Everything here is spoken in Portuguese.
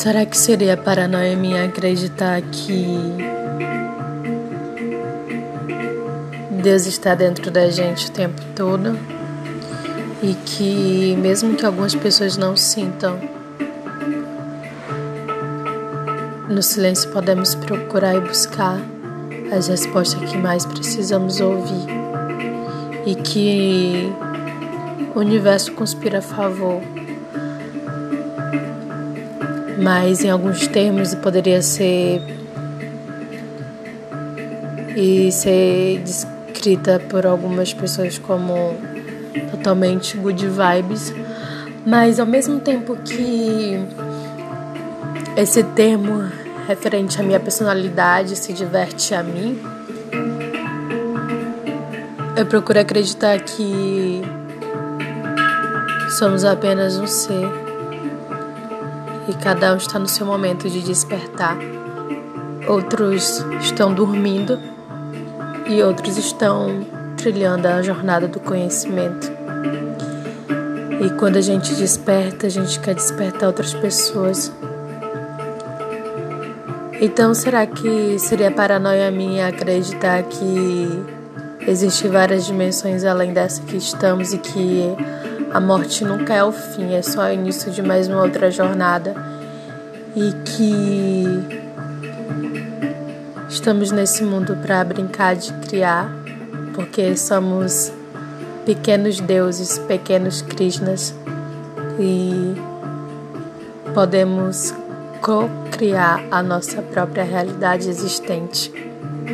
Será que seria paranoia minha acreditar que Deus está dentro da gente o tempo todo? E que, mesmo que algumas pessoas não sintam, no silêncio podemos procurar e buscar as respostas que mais precisamos ouvir. E que o universo conspira a favor mas em alguns termos poderia ser e ser descrita por algumas pessoas como totalmente good vibes, mas ao mesmo tempo que esse termo referente à minha personalidade se diverte a mim, eu procuro acreditar que somos apenas um ser e cada um está no seu momento de despertar. Outros estão dormindo e outros estão trilhando a jornada do conhecimento. E quando a gente desperta, a gente quer despertar outras pessoas. Então, será que seria paranoia minha acreditar que existem várias dimensões além dessa que estamos e que a morte nunca é o fim, é só o início de mais uma outra jornada e que estamos nesse mundo para brincar de criar, porque somos pequenos deuses, pequenos Krishnas e podemos co-criar a nossa própria realidade existente.